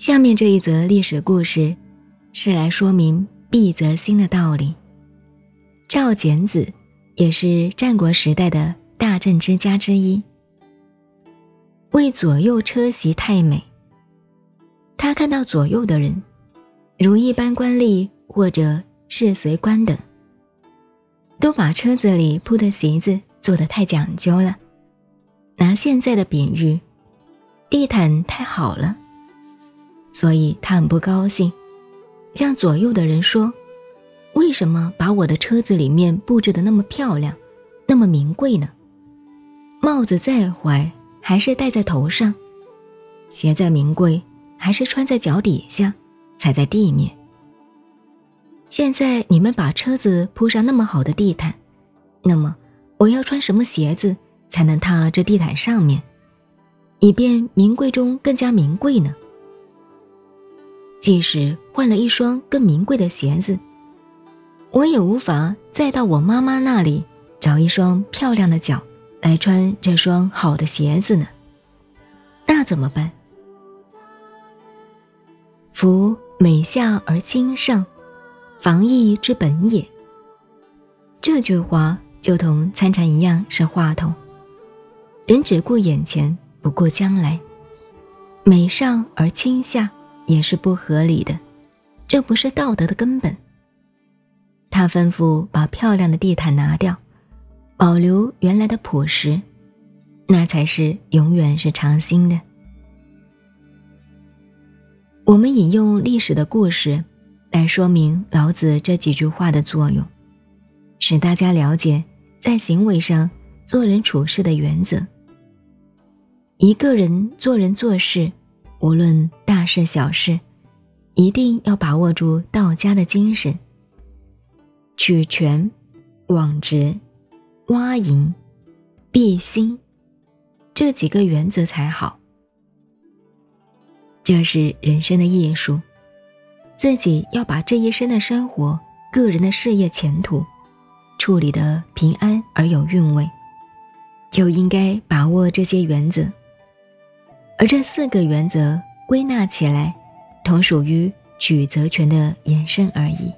下面这一则历史故事，是来说明必则兴的道理。赵简子也是战国时代的大政之家之一，为左右车席太美。他看到左右的人，如一般官吏或者是随官等，都把车子里铺的席子做得太讲究了。拿现在的比喻，地毯太好了。所以他很不高兴，向左右的人说：“为什么把我的车子里面布置的那么漂亮，那么名贵呢？帽子再怀还是戴在头上，鞋再名贵还是穿在脚底下，踩在地面。现在你们把车子铺上那么好的地毯，那么我要穿什么鞋子才能踏这地毯上面，以便名贵中更加名贵呢？”即使换了一双更名贵的鞋子，我也无法再到我妈妈那里找一双漂亮的脚来穿这双好的鞋子呢。那怎么办？夫美下而亲上，防疫之本也。这句话就同参禅一样，是话筒。人只顾眼前，不顾将来。美上而亲下。也是不合理的，这不是道德的根本。他吩咐把漂亮的地毯拿掉，保留原来的朴实，那才是永远是常新的。我们引用历史的故事来说明老子这几句话的作用，使大家了解在行为上做人处事的原则。一个人做人做事。无论大事小事，一定要把握住道家的精神。取权、往直、挖盈、必心，这几个原则才好。这是人生的艺术，自己要把这一生的生活、个人的事业前途处理得平安而有韵味，就应该把握这些原则。而这四个原则归纳起来，同属于举责权的延伸而已。